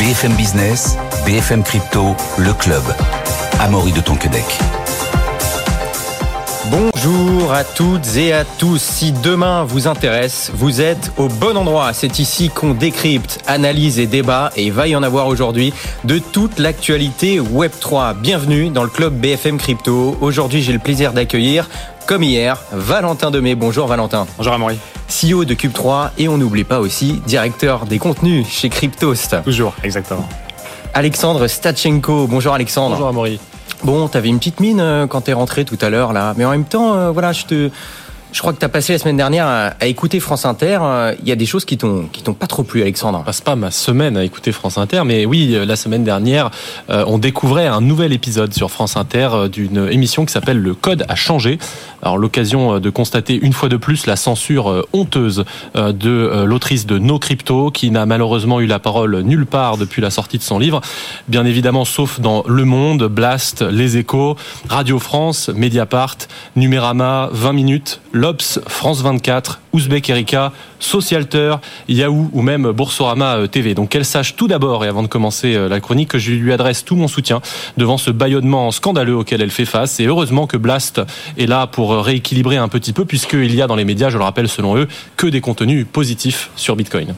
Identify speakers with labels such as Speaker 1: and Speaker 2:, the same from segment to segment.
Speaker 1: BFM Business, BFM Crypto, le club. Amaury de Tonquedec.
Speaker 2: Bonjour à toutes et à tous. Si demain vous intéresse, vous êtes au bon endroit. C'est ici qu'on décrypte, analyse et débat et il va y en avoir aujourd'hui de toute l'actualité Web3. Bienvenue dans le club BFM Crypto. Aujourd'hui, j'ai le plaisir d'accueillir, comme hier, Valentin Demey. Bonjour Valentin.
Speaker 3: Bonjour Amaury.
Speaker 2: CEO de Cube3 et on n'oublie pas aussi directeur des contenus chez Cryptost.
Speaker 3: Toujours, exactement.
Speaker 2: Alexandre Stachenko. Bonjour Alexandre.
Speaker 3: Bonjour Amaury.
Speaker 2: Bon, t'avais une petite mine euh, quand t'es rentré tout à l'heure là, mais en même temps, euh, voilà, je te, je crois que tu as passé la semaine dernière à, écouter France Inter. Euh, il y a des choses qui t'ont qui t'ont pas trop plu, Alexandre.
Speaker 3: Je passe pas ma semaine à écouter France Inter, mais oui, la semaine dernière, on découvrait un nouvel épisode sur France Inter d'une émission qui s'appelle Le Code a changé. Alors l'occasion de constater une fois de plus la censure honteuse de l'autrice de No Crypto, qui n'a malheureusement eu la parole nulle part depuis la sortie de son livre. Bien évidemment, sauf dans Le Monde, Blast, Les Échos, Radio France, Mediapart, Numérama, 20 minutes, l'Obs, France 24, Ouzbek Erika, Socialter, Yahoo ou même Boursorama euh, TV. Donc qu'elle sache tout d'abord, et avant de commencer euh, la chronique, que je lui adresse tout mon soutien devant ce bâillonnement scandaleux auquel elle fait face. Et heureusement que Blast est là pour euh, rééquilibrer un petit peu, puisqu'il y a dans les médias, je le rappelle selon eux, que des contenus positifs sur Bitcoin.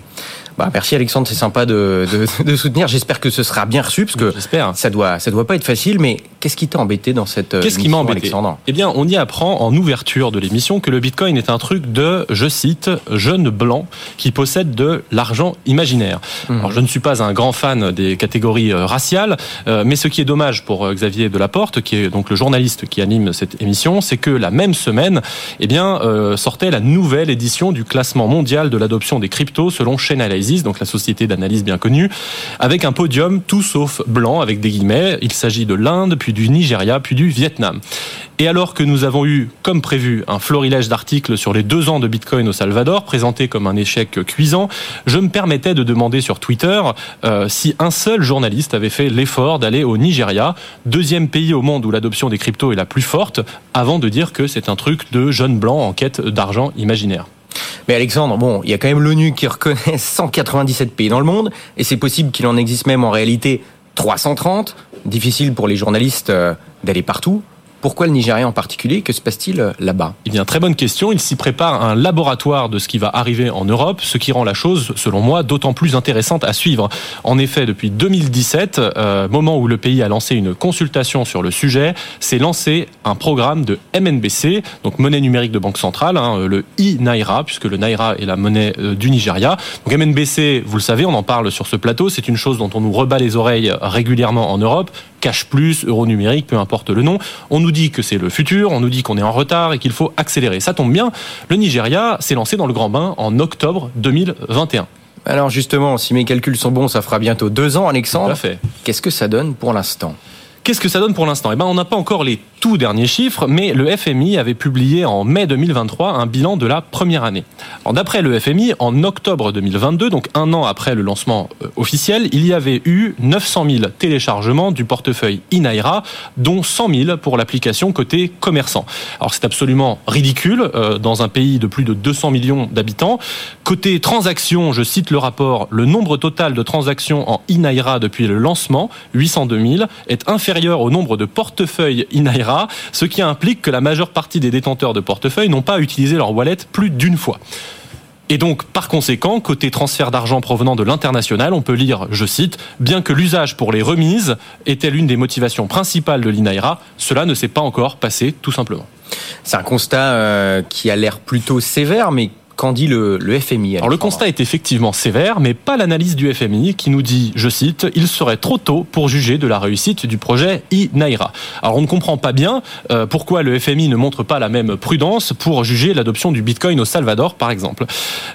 Speaker 2: Bah, merci Alexandre, c'est sympa de, de, de soutenir. J'espère que ce sera bien reçu parce que ça doit ça doit pas être facile. Mais qu'est-ce qui t'a embêté dans cette
Speaker 3: Qu'est-ce qui m'a embêté Alexandre? Eh bien, on y apprend en ouverture de l'émission que le Bitcoin est un truc de, je cite, jeunes blancs qui possèdent de l'argent imaginaire. Mmh. Alors, je ne suis pas un grand fan des catégories euh, raciales, euh, mais ce qui est dommage pour euh, Xavier Delaporte, qui est donc le journaliste qui anime cette émission, c'est que la même semaine, eh bien, sortait la nouvelle édition du classement mondial de l'adoption des cryptos selon Chainalysis donc la société d'analyse bien connue, avec un podium tout sauf blanc, avec des guillemets. Il s'agit de l'Inde, puis du Nigeria, puis du Vietnam. Et alors que nous avons eu, comme prévu, un florilège d'articles sur les deux ans de Bitcoin au Salvador, présenté comme un échec cuisant, je me permettais de demander sur Twitter euh, si un seul journaliste avait fait l'effort d'aller au Nigeria, deuxième pays au monde où l'adoption des cryptos est la plus forte, avant de dire que c'est un truc de jeunes blancs en quête d'argent imaginaire.
Speaker 2: Mais Alexandre, bon, il y a quand même l'ONU qui reconnaît 197 pays dans le monde, et c'est possible qu'il en existe même en réalité 330. Difficile pour les journalistes euh, d'aller partout. Pourquoi le Nigeria en particulier? Que se passe-t-il euh, là-bas?
Speaker 3: Eh bien, très bonne question. Il s'y prépare un laboratoire de ce qui va arriver en Europe, ce qui rend la chose, selon moi, d'autant plus intéressante à suivre. En effet, depuis 2017, euh, moment où le pays a lancé une consultation sur le sujet, s'est lancé un programme de MNBC, donc monnaie numérique de banque centrale, hein, le e-Naira, puisque le Naira est la monnaie euh, du Nigeria. Donc MNBC, vous le savez, on en parle sur ce plateau, c'est une chose dont on nous rebat les oreilles régulièrement en Europe. Cash plus, euro numérique, peu importe le nom. On nous dit que c'est le futur, on nous dit qu'on est en retard et qu'il faut accélérer. Ça tombe bien, le Nigeria s'est lancé dans le grand bain en octobre 2021.
Speaker 2: Alors justement, si mes calculs sont bons, ça fera bientôt deux ans, Alexandre. Qu'est-ce que ça donne pour l'instant?
Speaker 3: Qu'est-ce que ça donne pour l'instant? Eh ben, on n'a pas encore les tout derniers chiffres, mais le FMI avait publié en mai 2023 un bilan de la première année. D'après le FMI, en octobre 2022, donc un an après le lancement euh, officiel, il y avait eu 900 000 téléchargements du portefeuille Inaira, dont 100 000 pour l'application côté commerçant. Alors c'est absolument ridicule euh, dans un pays de plus de 200 millions d'habitants. Côté transactions, je cite le rapport, le nombre total de transactions en Inaira depuis le lancement, 802 000, est inférieur au nombre de portefeuilles Inaira, ce qui implique que la majeure partie des détenteurs de portefeuilles n'ont pas utilisé leur wallet plus d'une fois. Et donc, par conséquent, côté transfert d'argent provenant de l'international, on peut lire, je cite, bien que l'usage pour les remises était l'une des motivations principales de l'INAIRA, cela ne s'est pas encore passé, tout simplement.
Speaker 2: C'est un constat euh, qui a l'air plutôt sévère, mais Qu'en dit le, FMI
Speaker 3: Alors le constat est effectivement sévère, mais pas l'analyse du FMI qui nous dit, je cite, il serait trop tôt pour juger de la réussite du projet e-Naira. Alors on ne comprend pas bien euh, pourquoi le FMI ne montre pas la même prudence pour juger l'adoption du Bitcoin au Salvador, par exemple.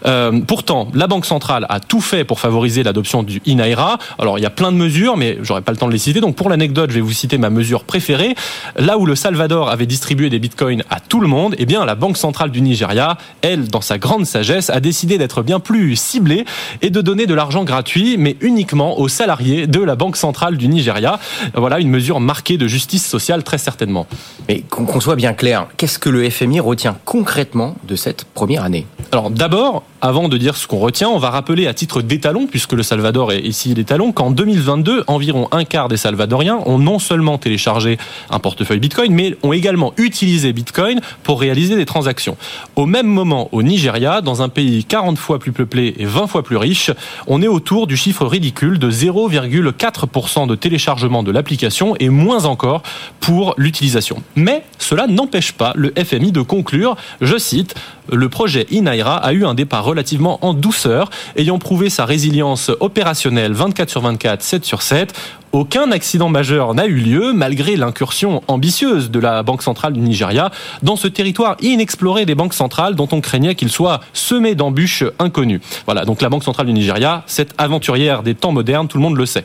Speaker 3: Euh, pourtant, la Banque centrale a tout fait pour favoriser l'adoption du e-Naira. Alors il y a plein de mesures, mais j'aurais pas le temps de les citer. Donc pour l'anecdote, je vais vous citer ma mesure préférée. Là où le Salvador avait distribué des Bitcoins à tout le monde, eh bien la Banque centrale du Nigeria, elle, dans sa grande grande sagesse, a décidé d'être bien plus ciblé et de donner de l'argent gratuit, mais uniquement aux salariés de la Banque centrale du Nigeria. Voilà une mesure marquée de justice sociale très certainement.
Speaker 2: Mais qu'on soit bien clair, qu'est-ce que le FMI retient concrètement de cette première année?
Speaker 3: Alors d'abord, avant de dire ce qu'on retient, on va rappeler à titre d'étalon, puisque le Salvador est ici l'étalon, qu'en 2022, environ un quart des Salvadoriens ont non seulement téléchargé un portefeuille Bitcoin, mais ont également utilisé Bitcoin pour réaliser des transactions. Au même moment, au Nigeria, dans un pays 40 fois plus peuplé et 20 fois plus riche, on est autour du chiffre ridicule de 0,4% de téléchargement de l'application et moins encore pour l'utilisation. Mais cela n'empêche pas le FMI de conclure, je cite, le projet Inaira a eu un départ relativement en douceur, ayant prouvé sa résilience opérationnelle 24 sur 24, 7 sur 7. Aucun accident majeur n'a eu lieu malgré l'incursion ambitieuse de la Banque centrale du Nigeria dans ce territoire inexploré des banques centrales dont on craignait qu'il soit semé d'embûches inconnues. Voilà, donc la Banque centrale du Nigeria, cette aventurière des temps modernes, tout le monde le sait.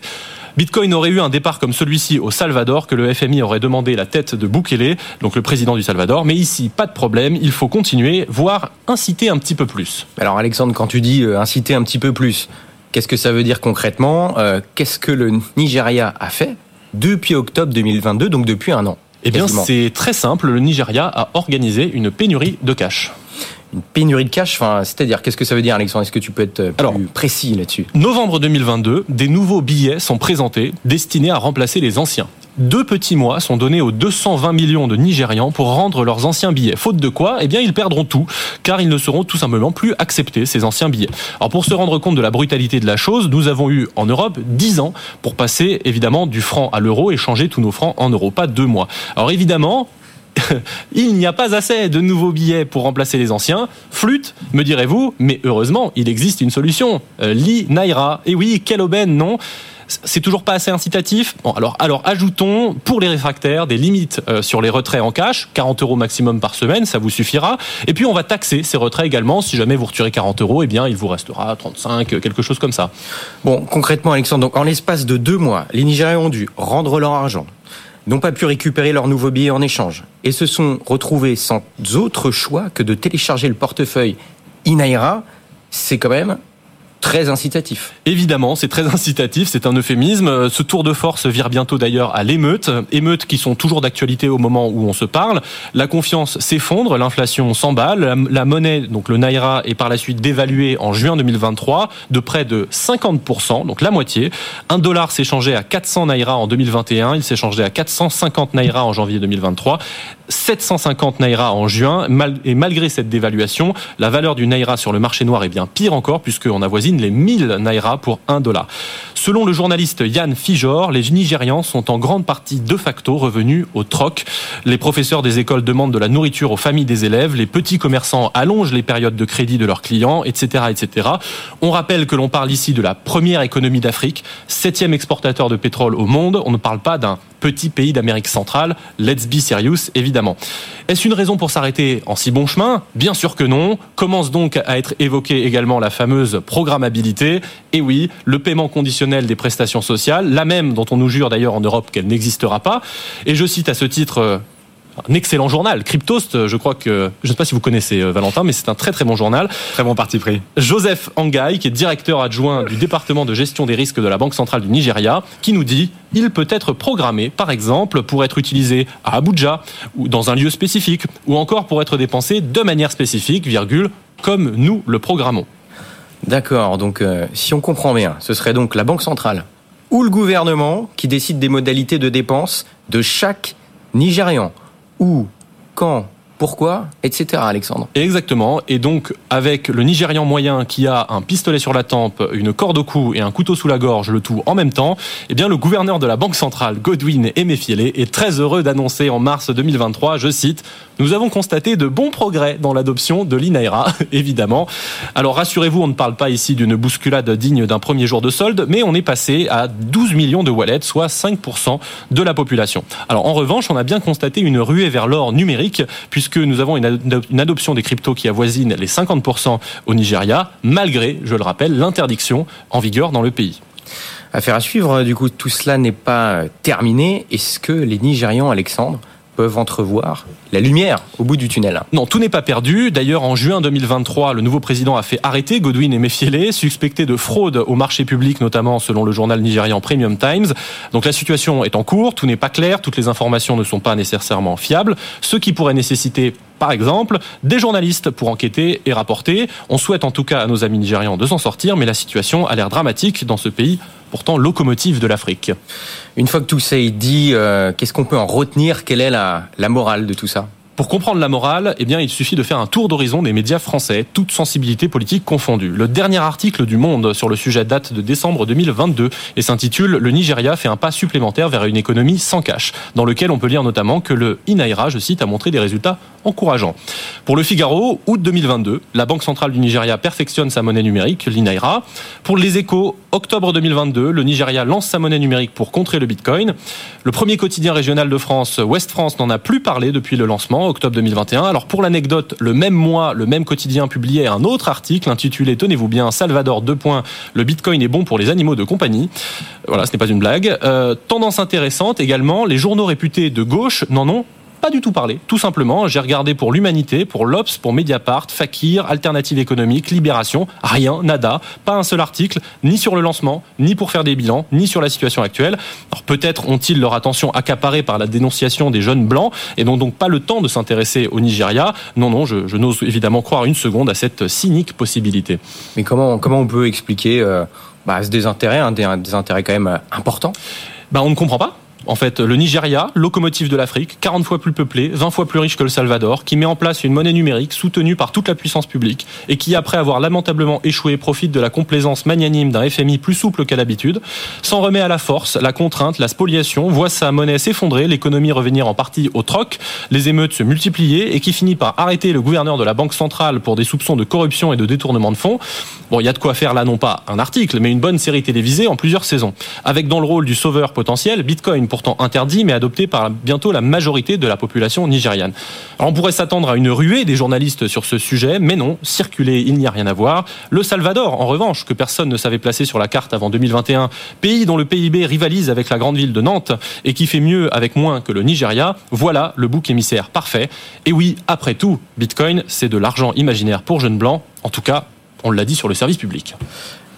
Speaker 3: Bitcoin aurait eu un départ comme celui-ci au Salvador, que le FMI aurait demandé la tête de Bukele, donc le président du Salvador. Mais ici, pas de problème, il faut continuer, voire inciter un petit peu plus.
Speaker 2: Alors Alexandre, quand tu dis euh, inciter un petit peu plus, qu'est-ce que ça veut dire concrètement euh, Qu'est-ce que le Nigeria a fait depuis octobre 2022, donc depuis un an
Speaker 3: eh bien, c'est très simple. Le Nigeria a organisé une pénurie de cash
Speaker 2: une pénurie de cash enfin, C'est-à-dire, qu'est-ce que ça veut dire, Alexandre? Est-ce que tu peux être plus Alors, précis là-dessus?
Speaker 3: Novembre 2022, des nouveaux billets sont présentés destinés à remplacer les anciens. Deux petits mois sont donnés aux 220 millions de Nigérians pour rendre leurs anciens billets. Faute de quoi, eh bien, ils perdront tout, car ils ne seront tout simplement plus acceptés, ces anciens billets. Alors, pour se rendre compte de la brutalité de la chose, nous avons eu en Europe 10 ans pour passer, évidemment, du franc à l'euro et changer tous nos francs en euros, pas deux mois. Alors, évidemment, il n'y a pas assez de nouveaux billets pour remplacer les anciens. Flûte, me direz-vous, mais heureusement, il existe une solution. Euh, Li Naira. Et oui, quelle aubaine, non? C'est toujours pas assez incitatif. Bon, alors, ajoutons pour les réfractaires des limites euh, sur les retraits en cash, 40 euros maximum par semaine, ça vous suffira. Et puis on va taxer ces retraits également. Si jamais vous retirez 40 euros, eh bien il vous restera 35, quelque chose comme ça.
Speaker 2: Bon, concrètement, Alexandre, donc en l'espace de deux mois, les Nigériens ont dû rendre leur argent, n'ont pas pu récupérer leur nouveau billet en échange et se sont retrouvés sans autre choix que de télécharger le portefeuille Inaira, c'est quand même très incitatif.
Speaker 3: Évidemment, c'est très incitatif, c'est un euphémisme. Ce tour de force vire bientôt d'ailleurs à l'émeute, émeutes qui sont toujours d'actualité au moment où on se parle. La confiance s'effondre, l'inflation s'emballe, la monnaie, donc le naira, est par la suite dévaluée en juin 2023 de près de 50%, donc la moitié. Un dollar changé à 400 naira en 2021, il changé à 450 naira en janvier 2023. 750 naira en juin, et malgré cette dévaluation, la valeur du naira sur le marché noir est bien pire encore, puisqu'on avoisine les 1000 naira pour 1 dollar. Selon le journaliste Yann Fijor, les Nigérians sont en grande partie de facto revenus au troc. Les professeurs des écoles demandent de la nourriture aux familles des élèves, les petits commerçants allongent les périodes de crédit de leurs clients, etc., etc. On rappelle que l'on parle ici de la première économie d'Afrique, septième exportateur de pétrole au monde. On ne parle pas d'un petit pays d'Amérique centrale. Let's be serious, évidemment. Est-ce une raison pour s'arrêter en si bon chemin? Bien sûr que non. Commence donc à être évoquée également la fameuse programmabilité. Et oui, le paiement conditionnel des prestations sociales, la même dont on nous jure d'ailleurs en Europe qu'elle n'existera pas. Et je cite à ce titre euh, un excellent journal. Cryptost, je crois que, je ne sais pas si vous connaissez euh, Valentin, mais c'est un très très bon journal.
Speaker 2: Très bon parti pris.
Speaker 3: Joseph Angai, qui est directeur adjoint du département de gestion des risques de la Banque centrale du Nigeria, qui nous dit il peut être programmé, par exemple, pour être utilisé à Abuja ou dans un lieu spécifique, ou encore pour être dépensé de manière spécifique, virgule, comme nous le programmons.
Speaker 2: D'accord. Donc, euh, si on comprend bien, ce serait donc la Banque centrale ou le gouvernement qui décide des modalités de dépenses de chaque Nigérian où, quand, pourquoi, etc. Alexandre.
Speaker 3: Exactement. Et donc, avec le Nigérian moyen qui a un pistolet sur la tempe, une corde au cou et un couteau sous la gorge, le tout en même temps, eh bien, le gouverneur de la Banque centrale, Godwin Emefiele, est très heureux d'annoncer en mars 2023, je cite, nous avons constaté de bons progrès dans l'adoption de l'INAIRA, évidemment. Alors, rassurez-vous, on ne parle pas ici d'une bousculade digne d'un premier jour de solde, mais on est passé à 12 millions de wallets, soit 5% de la population. Alors, en revanche, on a bien constaté une ruée vers l'or numérique, puisque nous avons une adoption des cryptos qui avoisine les 50% au Nigeria, malgré, je le rappelle, l'interdiction en vigueur dans le pays.
Speaker 2: Affaire à suivre, du coup, tout cela n'est pas terminé. Est-ce que les Nigérians, Alexandre, peuvent entrevoir la lumière au bout du tunnel.
Speaker 3: Non, tout n'est pas perdu. D'ailleurs, en juin 2023, le nouveau président a fait arrêter Godwin et Mefiele, suspectés de fraude au marché public, notamment selon le journal nigérian Premium Times. Donc la situation est en cours, tout n'est pas clair, toutes les informations ne sont pas nécessairement fiables, ce qui pourrait nécessiter par exemple, des journalistes pour enquêter et rapporter. On souhaite en tout cas à nos amis nigérians de s'en sortir, mais la situation a l'air dramatique dans ce pays pourtant locomotive de l'Afrique.
Speaker 2: Une fois que tout ça est dit, euh, qu'est-ce qu'on peut en retenir? Quelle est la, la morale de tout ça?
Speaker 3: Pour comprendre la morale, eh bien, il suffit de faire un tour d'horizon des médias français, toute sensibilité politique confondue. Le dernier article du Monde sur le sujet date de décembre 2022 et s'intitule Le Nigeria fait un pas supplémentaire vers une économie sans cash, dans lequel on peut lire notamment que le INAIRA, je cite, a montré des résultats encourageants. Pour le Figaro, août 2022, la Banque centrale du Nigeria perfectionne sa monnaie numérique, l'INAIRA. Pour les échos, octobre 2022, le Nigeria lance sa monnaie numérique pour contrer le Bitcoin. Le premier quotidien régional de France, Ouest France, n'en a plus parlé depuis le lancement, octobre 2021. Alors pour l'anecdote, le même mois, le même quotidien publiait un autre article intitulé, tenez-vous bien, Salvador 2. Le Bitcoin est bon pour les animaux de compagnie. Voilà, ce n'est pas une blague. Euh, tendance intéressante également, les journaux réputés de gauche n'en ont pas du tout parlé. Tout simplement, j'ai regardé pour l'Humanité, pour l'Obs, pour Mediapart, Fakir, Alternative économique, Libération, rien, nada, pas un seul article, ni sur le lancement, ni pour faire des bilans, ni sur la situation actuelle. Alors peut-être ont-ils leur attention accaparée par la dénonciation des jeunes blancs et n'ont donc pas le temps de s'intéresser au Nigeria. Non, non, je, n'ose évidemment croire une seconde à cette cynique possibilité.
Speaker 2: Mais comment, comment on peut expliquer euh, bah, ce désintérêt, un désintérêt quand même important?
Speaker 3: Bah, On ne comprend pas en fait, le Nigeria, locomotive de l'Afrique, 40 fois plus peuplé, 20 fois plus riche que le Salvador, qui met en place une monnaie numérique soutenue par toute la puissance publique et qui, après avoir lamentablement échoué, profite de la complaisance magnanime d'un FMI plus souple qu'à l'habitude, s'en remet à la force, la contrainte, la spoliation, voit sa monnaie s'effondrer, l'économie revenir en partie au troc, les émeutes se multiplier et qui finit par arrêter le gouverneur de la Banque centrale pour des soupçons de corruption et de détournement de fonds. Bon, il y a de quoi faire là non pas un article, mais une bonne série télévisée en plusieurs saisons, avec dans le rôle du sauveur potentiel Bitcoin pourtant interdit, mais adopté par bientôt la majorité de la population nigériane. On pourrait s'attendre à une ruée des journalistes sur ce sujet, mais non, circuler, il n'y a rien à voir. Le Salvador, en revanche, que personne ne savait placer sur la carte avant 2021, pays dont le PIB rivalise avec la grande ville de Nantes et qui fait mieux avec moins que le Nigeria, voilà le bouc émissaire parfait. Et oui, après tout, Bitcoin, c'est de l'argent imaginaire pour jeunes blancs, en tout cas, on l'a dit sur le service public.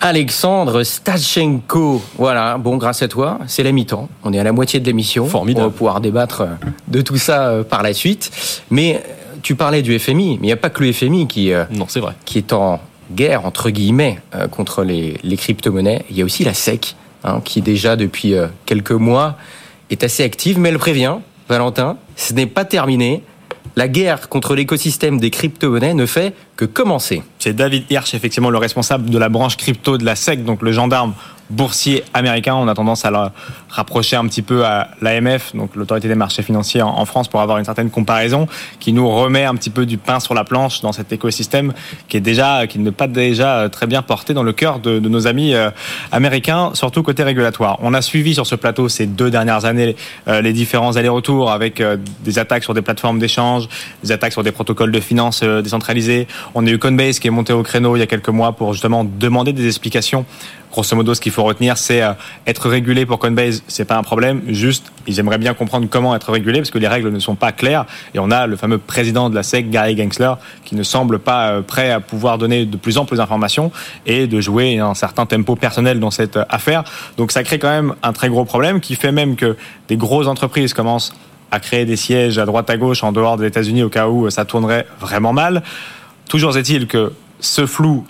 Speaker 2: Alexandre Stachenko. Voilà, bon, grâce à toi, c'est la mi-temps. On est à la moitié de l'émission.
Speaker 3: Formidable.
Speaker 2: On va pouvoir débattre euh, de tout ça euh, par la suite. Mais euh, tu parlais du FMI, mais il n'y a pas que le FMI qui,
Speaker 3: non, c'est vrai.
Speaker 2: qui est en guerre, entre guillemets, contre les, crypto-monnaies. Il y a aussi la SEC, hein, qui déjà depuis quelques mois est assez active, mais elle prévient, Valentin, ce n'est pas terminé la guerre contre l'écosystème des crypto-monnaies ne fait que commencer.
Speaker 4: C'est David Hirsch, effectivement, le responsable de la branche crypto de la SEC, donc le gendarme boursier américain. On a tendance à le rapprocher un petit peu à l'AMF, donc l'autorité des marchés financiers en France, pour avoir une certaine comparaison, qui nous remet un petit peu du pain sur la planche dans cet écosystème qui est déjà, qui n'est pas déjà très bien porté dans le cœur de, nos amis euh, américains, surtout côté régulatoire. On a suivi sur ce plateau ces deux dernières années euh, les différents allers-retours avec euh, des attaques sur des plateformes d'échange, des attaques sur des protocoles de finance décentralisés. On a eu Coinbase qui est monté au créneau il y a quelques mois pour justement demander des explications grosso modo, ce qu'il faut retenir, c'est euh, être régulé pour Coinbase, c'est pas un problème. Juste, ils aimeraient bien comprendre comment être régulé parce que les règles ne sont pas claires. Et on a le fameux président de la SEC, Gary Gensler, qui ne semble pas euh, prêt à pouvoir donner de plus en plus d'informations et de jouer un certain tempo personnel dans cette euh, affaire. Donc ça crée quand même un très gros problème qui fait même que des grosses entreprises commencent à créer des sièges à droite à gauche en dehors des États-Unis au cas où ça tournerait vraiment mal. Toujours est-il que ce flou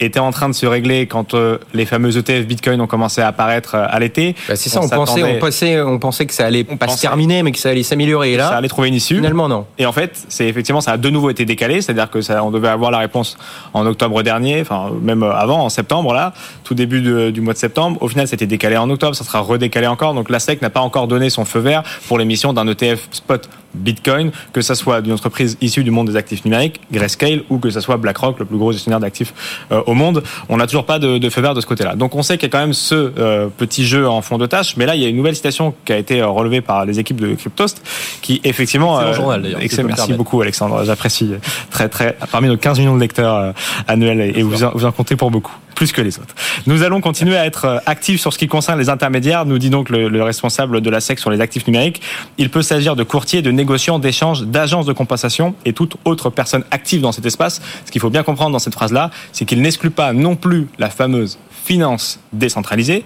Speaker 4: était en train de se régler quand euh, les fameux ETF Bitcoin ont commencé à apparaître euh, à l'été.
Speaker 2: Bah, c'est ça, on, pensait, on, pensait, on pensait que ça allait pas se terminer, mais que ça allait s'améliorer. Et là,
Speaker 4: ça allait trouver une issue.
Speaker 2: Finalement, non.
Speaker 4: Et en fait, c'est effectivement, ça a de nouveau été décalé, c'est-à-dire que ça, on devait avoir la réponse en octobre dernier, enfin même avant, en septembre là, tout début du mois de septembre. Au final, c'était décalé en octobre, ça sera redécalé encore. Donc la SEC n'a pas encore donné son feu vert pour l'émission d'un ETF spot Bitcoin, que ça soit d'une entreprise issue du monde des actifs numériques, Grayscale, ou que ça soit BlackRock, le plus gros gestionnaire d'actifs euh, au monde. On n'a toujours pas de, de feu vert de ce côté-là. Donc on sait qu'il y a quand même ce euh, petit jeu en fond de tâche, mais là il y a une nouvelle citation qui a été euh, relevée par les équipes de Cryptost, qui effectivement.
Speaker 3: C'est journal d'ailleurs.
Speaker 4: Merci beaucoup Alexandre, j'apprécie très très parmi nos 15 millions de lecteurs annuels et vous en, vous en comptez pour beaucoup. Plus que les autres. Nous allons continuer à être actifs sur ce qui concerne les intermédiaires, nous dit donc le, le responsable de la SEC sur les actifs numériques. Il peut s'agir de courtiers, de négociants, d'échanges, d'agences de compensation et toute autre personne active dans cet espace. Ce qu'il faut bien comprendre dans cette phrase-là, c'est qu'il n'exclut pas non plus la fameuse finance décentralisée,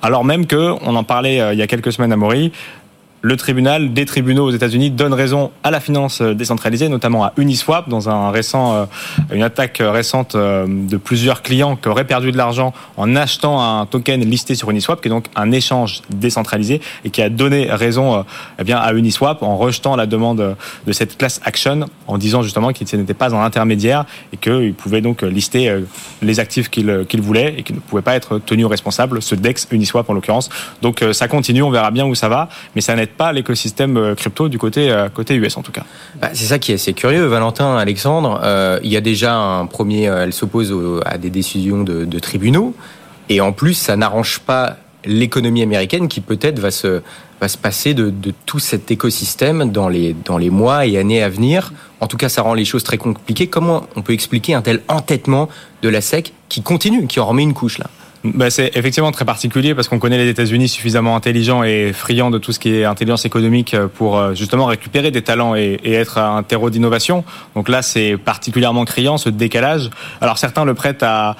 Speaker 4: alors même que, on en parlait euh, il y a quelques semaines à Maury, le tribunal des tribunaux aux États-Unis donne raison à la finance euh, décentralisée, notamment à Uniswap, dans un récent, euh, une attaque récente euh, de plusieurs clients qui auraient perdu de l'argent en achetant un token listé sur Uniswap, qui est donc un échange décentralisé et qui a donné raison eh bien, à Uniswap en rejetant la demande de cette class action, en disant justement qu'il n'était pas un intermédiaire et qu'il pouvait donc lister les actifs qu'il qu'il voulait et qu'il ne pouvait pas être tenu responsable, ce DEX Uniswap en l'occurrence. Donc ça continue, on verra bien où ça va, mais ça n'est pas l'écosystème euh, crypto du côté, euh, côté US en tout cas.
Speaker 2: Bah, c'est ça qui est assez curieux, Valentin, Alexandre. Euh, il y a déjà un premier, elle s'oppose à des décisions de, tribunaux, et en plus, ça n'arrange pas l'économie américaine qui peut-être va se, va se passer de, de, tout cet écosystème dans les, dans les mois et années à venir. En tout cas, ça rend les choses très compliquées. Comment on peut expliquer un tel entêtement de la SEC qui continue, qui en remet une couche là?
Speaker 4: Bah, c'est effectivement très particulier parce qu'on connaît les États-Unis suffisamment intelligents et friands de tout ce qui est intelligence économique pour euh, justement récupérer des talents et, et être un terreau d'innovation. Donc là, c'est particulièrement criant ce décalage. Alors certains le prêtent à,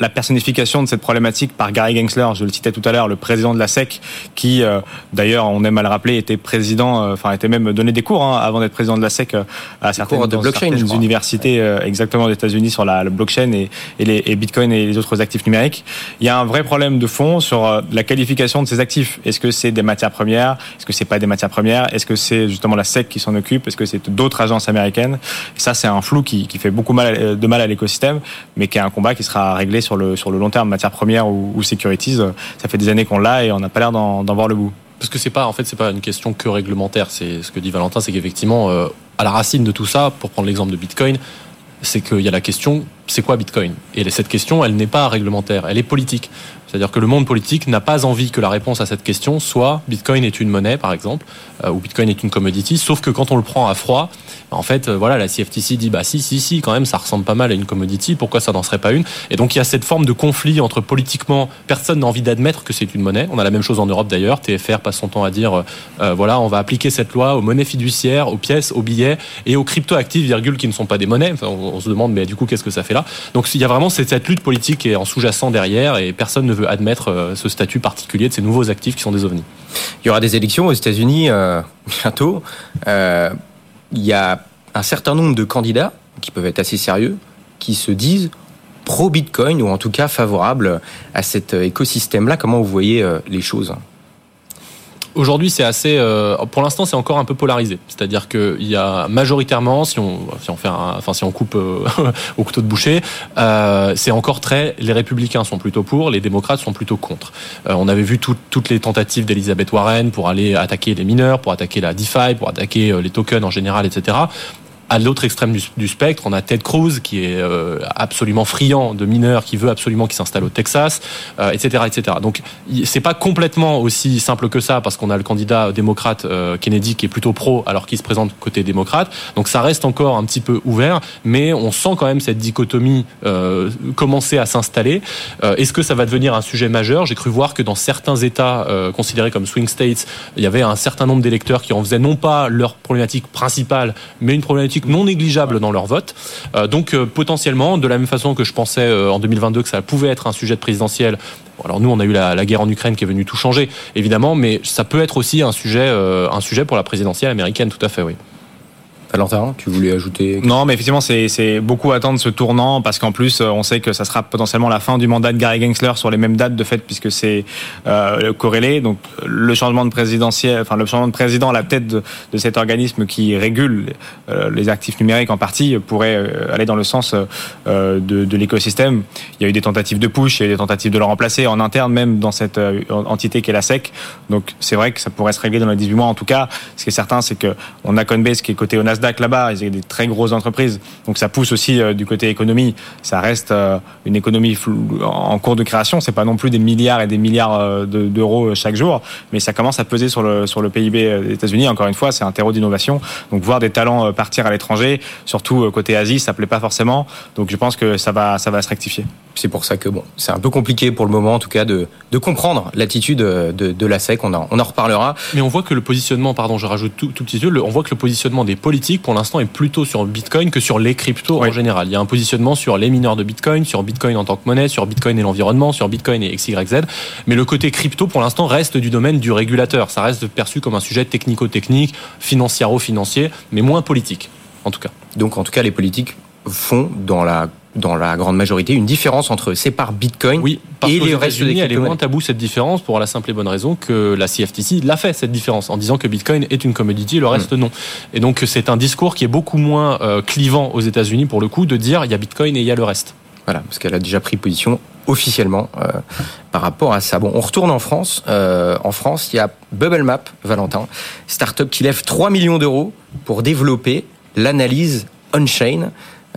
Speaker 4: la personnification de cette problématique par Gary Gensler, je le citais tout à l'heure, le président de la SEC, qui euh, d'ailleurs, on aime à le rappeler, était président, euh, enfin était même donné des cours hein, avant d'être président de la SEC euh, à certaines,
Speaker 2: de blockchain,
Speaker 4: certaines universités exactement aux États-Unis sur la, blockchain et, et, les, et, Bitcoin et les autres actifs numériques. Il y a un vrai problème de fond sur la qualification de ces actifs. Est-ce que c'est des matières premières? Est-ce que c'est pas des matières premières? Est-ce que c'est justement la SEC qui s'en occupe? Est-ce que c'est d'autres agences américaines? Et Ça, c'est un flou qui, qui fait beaucoup mal, de mal à l'écosystème, mais qui est un combat qui sera réglé sur le, long terme, matière première ou, securities, ça fait des années qu'on l'a et on n'a pas l'air d'en voir le bout.
Speaker 3: Parce que c'est pas, pas une question que réglementaire. C'est ce que dit Valentin, c'est qu'effectivement, euh, à la racine de tout ça, pour prendre l'exemple de Bitcoin, c'est qu'il y a la question, c'est quoi Bitcoin? Et cette question, elle n'est pas réglementaire, elle est politique. C'est-à-dire que le monde politique n'a pas envie que la réponse à cette question soit Bitcoin est une monnaie, par exemple, euh, ou Bitcoin est une commodity, sauf que quand on le prend à froid, en fait, euh, voilà, la CFTC dit bah si, si, si, quand même, ça ressemble pas mal à une commodity, pourquoi ça n'en serait pas une? Et donc il y a cette forme de conflit entre politiquement, personne n'a envie d'admettre que c'est une monnaie. On a la même chose en Europe d'ailleurs, TFR passe son temps à dire euh, voilà, on va appliquer cette loi aux monnaies fiduciaires, aux pièces, aux billets et aux crypto-actifs, virgule, qui ne sont pas des monnaies. On, se demande, mais du coup, qu'est-ce que ça fait là? Donc il y a vraiment cette, cette lutte politique qui est en sous-jacent derrière et personne ne veut admettre euh, ce statut particulier de ces nouveaux actifs qui sont des ovnis.
Speaker 2: Il y aura des élections aux États-Unis euh, bientôt. Euh, il y a un certain nombre de candidats qui peuvent être assez sérieux, qui se disent pro-Bitcoin ou en tout cas favorables à cet écosystème-là. Comment vous voyez les choses?
Speaker 3: Aujourd'hui, c'est assez. Euh, pour l'instant, c'est encore un peu polarisé. C'est-à-dire qu'il y a majoritairement, si on, si on fait, un, enfin, si on coupe euh, au couteau de boucher, euh, c'est encore très. Les républicains sont plutôt pour, les démocrates sont plutôt contre. Euh, on avait vu tout, toutes les tentatives d'Elizabeth Warren pour aller attaquer les mineurs, pour attaquer la DeFi, pour attaquer euh, les tokens en général, etc à l'autre extrême du, spectre, on a Ted Cruz qui est euh, absolument friand de mineurs, qui veut absolument qu'il s'installe au Texas, euh, etc., etc. Donc c'est pas complètement aussi simple que ça parce qu'on a le candidat démocrate euh, Kennedy qui est plutôt pro alors qu'il se présente côté démocrate. Donc ça reste encore un petit peu ouvert, mais on sent quand même cette dichotomie commencer à s'installer. Est-ce que ça va devenir un sujet majeur? J'ai cru voir que dans certains États considérés comme swing states, il y avait un certain nombre d'électeurs qui en faisaient non pas leur problématique principale, mais une problématique non négligeable dans leur vote. Euh, donc euh, potentiellement, de la même façon que je pensais euh, en 2022 que ça pouvait être un sujet de présidentiel, alors nous, on a eu la, la, guerre en Ukraine qui est venue tout changer, évidemment, mais ça peut être aussi un sujet, un sujet pour la présidentielle américaine, tout à fait, oui.
Speaker 2: Valentin, tu voulais ajouter
Speaker 4: Non, mais effectivement, c'est beaucoup attendre ce tournant parce qu'en plus, on sait que ça sera potentiellement la fin du mandat de Gary Gensler sur les mêmes dates de fait puisque c'est euh, corrélé. Donc, le changement de présidentiel, enfin le changement de président à la tête de, cet organisme qui régule euh, les actifs numériques en partie pourrait euh, aller dans le sens euh, de, l'écosystème. Il y a eu des tentatives de push, il y a eu des tentatives de le remplacer en interne même dans cette euh, entité qui est la SEC. Donc, c'est vrai que ça pourrait se régler dans les 18 mois. En tout cas, ce qui est certain, c'est que on a Coinbase qui est côté au Nasdaq là-bas, ils ont des très grosses entreprises. Donc ça pousse aussi euh, du côté économie. Ça reste euh, une économie en cours de création. C'est pas non plus des milliards et des milliards euh, d'euros chaque jour, mais ça commence à peser sur le sur le PIB des États-Unis. Encore une fois, c'est un terreau d'innovation. Donc voir des talents partir à l'étranger, surtout côté Asie, ça plaît pas forcément. Donc je pense que ça va ça va se rectifier.
Speaker 2: c'est pour ça que bon, c'est un peu compliqué pour le moment, en tout cas, de, de comprendre l'attitude de, de, la SEC. On en, on en reparlera.
Speaker 3: Mais on voit que le positionnement, pardon, je rajoute tout, tout petit peu, on voit que le positionnement des politiques, pour l'instant, est plutôt sur Bitcoin que sur les cryptos en général. Il y a un positionnement sur les mineurs de Bitcoin, sur Bitcoin en tant que monnaie, sur Bitcoin et l'environnement, sur Bitcoin et XYZ. Mais le côté crypto, pour l'instant, reste du domaine du régulateur. Ça reste perçu comme un sujet technico-technique, financiero-financier, mais moins politique, en tout cas.
Speaker 2: Donc, en tout cas, les politiques font dans la dans la grande majorité, une différence entre sépare Bitcoin
Speaker 3: oui, et les restes des Elle est moins tabou cette différence pour la simple et bonne raison que la CFTC l'a fait cette différence en disant que Bitcoin est une commodity et le reste hmm. non. Et donc c'est un discours qui est beaucoup moins euh, clivant aux États-Unis pour le coup de dire il y a Bitcoin et il y a le reste.
Speaker 2: Voilà, parce qu'elle a déjà pris position officiellement euh, par rapport à ça. Bon, on retourne en France. Euh, en France, il y a Bubble Map, Valentin, startup qui lève 3 millions d'euros pour développer l'analyse on-chain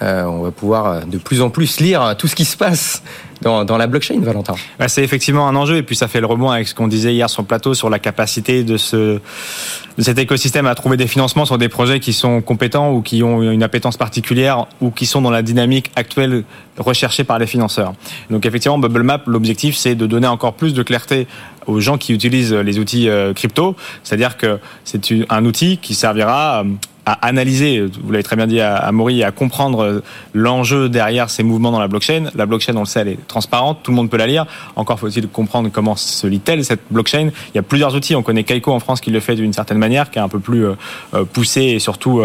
Speaker 2: euh, on va pouvoir euh, de plus en plus lire tout ce qui se passe dans, la blockchain, Valentin.
Speaker 4: c'est effectivement un enjeu et puis ça fait le rebond avec ce qu'on disait hier sur le plateau sur la capacité de, ce, de cet écosystème à trouver des financements sur des projets qui sont compétents ou qui ont une appétence particulière ou qui sont dans la dynamique actuelle recherchée par les financeurs. Donc effectivement, Bubble Map, l'objectif c'est de donner encore plus de clarté aux gens qui utilisent les outils euh, crypto, c'est-à-dire que c'est un outil qui servira à analyser, vous l'avez très bien dit à, à Maury, à comprendre l'enjeu derrière ces mouvements dans la blockchain. La blockchain, on le sait, elle est transparente, tout le monde peut la lire. Encore faut-il comprendre comment se lit-elle cette blockchain. Il y a plusieurs outils. On connaît Kaiko en France qui le fait d'une certaine manière, qui est un peu plus euh, euh, poussé et surtout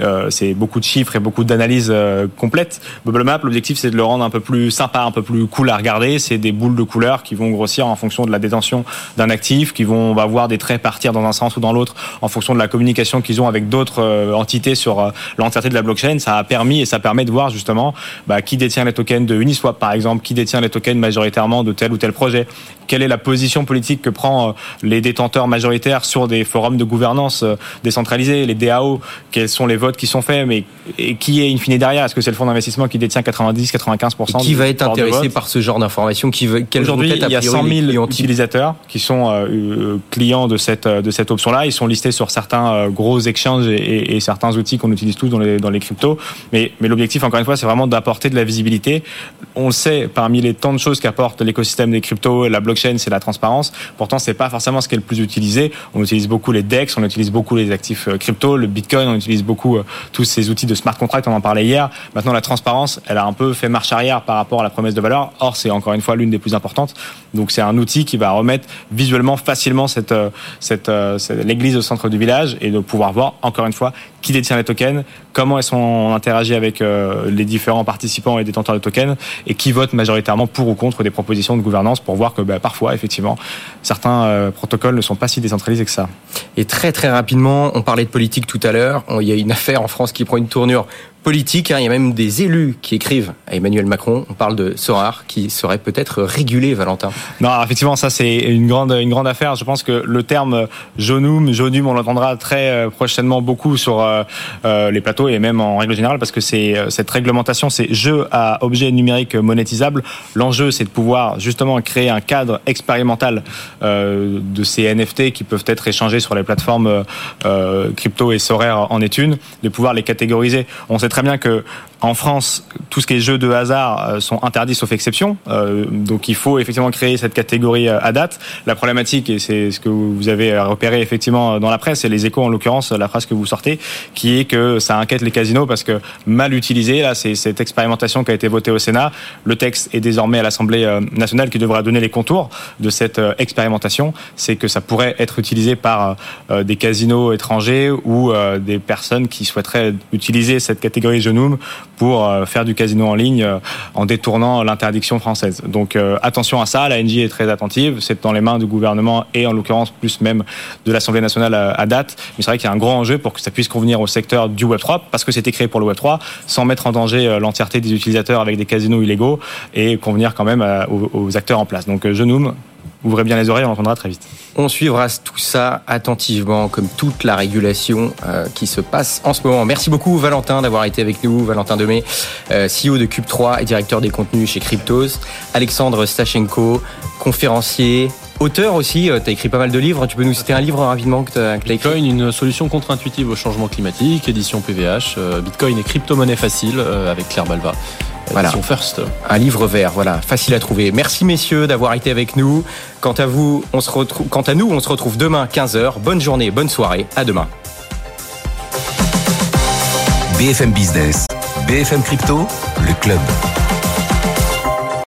Speaker 4: euh, c'est beaucoup de chiffres et beaucoup d'analyses complètes. Bubble Map, l'objectif c'est de le rendre un peu plus sympa, un peu plus cool à regarder. C'est des boules de couleurs qui vont grossir en fonction de la détention d'un actif, qui vont on va voir des traits partir dans un sens ou dans l'autre en fonction de la communication qu'ils ont avec d'autres euh, entité sur euh, l'entièreté de la blockchain, ça a permis et ça permet de voir justement bah, qui détient les tokens de Uniswap par exemple, qui détient les tokens majoritairement de tel ou tel projet, quelle est la position politique que prend euh, les détenteurs majoritaires sur des forums de gouvernance décentralisés, les DAO, quels sont les votes qui sont faits, mais et qui est in fine derrière? Est-ce que c'est le fonds d'investissement qui détient 90-95%
Speaker 2: Qui va être intéressé par ce genre d'informations?
Speaker 4: Aujourd'hui, il y a 100 000 utilisateurs qui sont clients de cette de cette option-là. Ils sont listés sur certains gros exchanges et, et certains outils qu'on utilise tous dans les, dans les cryptos. Mais, mais l'objectif, encore une fois, c'est vraiment d'apporter de la visibilité. On le sait, parmi les tant de choses qu'apporte l'écosystème des cryptos, la blockchain, c'est la transparence. Pourtant, c'est pas forcément ce qui est le plus utilisé. On utilise beaucoup les DEX, on utilise beaucoup les actifs euh, crypto, le Bitcoin, on utilise beaucoup euh, tous ces outils de smart contract, on en parlait hier. Maintenant, la transparence, elle a un peu fait marche arrière par rapport à la promesse de valeur. Or, c'est encore une fois l'une des plus importantes. Donc, c'est un outil qui va remettre visuellement facilement euh, cette l'église au centre du village et de pouvoir voir encore une fois qui détient les tokens, comment elles sont interagis avec euh, les différents participants et détenteurs de tokens, et qui votent majoritairement pour ou contre des propositions de gouvernance pour voir que bah, parfois, effectivement, certains euh, protocoles ne sont pas si décentralisés que ça.
Speaker 2: Et très très rapidement, on parlait de politique tout à l'heure, il y a une affaire en France qui prend une tournure politique. Hein. Il y a même des élus qui écrivent à Emmanuel Macron. On parle de Sorar qui serait peut-être régulé, Valentin.
Speaker 4: Non, effectivement, ça c'est une grande une grande affaire. Je pense que le terme jaunum, jaunum, on l'entendra très euh, prochainement beaucoup sur euh, euh, les plateaux et même en règle générale parce que c'est cette réglementation, c'est jeu à objet numérique monétisable. L'enjeu, c'est de pouvoir justement créer un cadre expérimental de ces NFT qui peuvent être échangés sur les plateformes crypto et Sorare en est une, de pouvoir les catégoriser. On très bien que en France, tout ce qui est jeux de hasard euh, sont interdits sauf exception. Euh, donc il faut effectivement créer cette catégorie euh, à date. La problématique, et c'est ce que vous avez repéré effectivement dans la presse, et les échos en l'occurrence, la phrase que vous sortez, qui est que ça inquiète les casinos parce que mal utilisé, là c'est cette expérimentation qui a été votée au Sénat. Le texte est désormais à l'Assemblée nationale qui devra donner les contours de cette expérimentation. C'est que ça pourrait être utilisé par des casinos étrangers ou des personnes qui souhaiteraient utiliser cette catégorie Genome pour euh, faire du casino en ligne euh, en détournant l'interdiction française. Donc euh, attention à ça, la NJ est très attentive, c'est dans les mains du gouvernement et en l'occurrence plus même de l'Assemblée nationale à date, mais c'est vrai qu'il y a un grand enjeu pour que ça puisse convenir au secteur du Web3 parce que c'était créé pour le Web3 sans mettre en danger l'entièreté des utilisateurs avec des casinos illégaux et convenir quand même aux, acteurs en place. Donc je nomme ouvrez bien les oreilles, on entendra très vite.
Speaker 2: On suivra tout ça attentivement, comme toute la régulation euh, qui se passe en ce moment. Merci beaucoup Valentin d'avoir été avec nous, Valentin Demey, euh, CEO de Cube3 et directeur des contenus chez Cryptos, Alexandre Stachenko, conférencier, Auteur aussi, euh, tu as écrit pas mal de livres. Tu peux nous citer un livre rapidement que tu as, écrit?
Speaker 3: Bitcoin, une solution contre-intuitive au changement climatique, édition PVH. Bitcoin et crypto-monnaie facile avec Claire Balva.
Speaker 2: Voilà.
Speaker 3: Édition First.
Speaker 2: Un livre vert, voilà, facile à trouver. Merci messieurs d'avoir été avec nous. Quant à vous, on se retrouve, quant à nous, on se retrouve demain 15h. Bonne journée, bonne soirée. À demain.
Speaker 1: BFM Business, BFM Crypto, le club.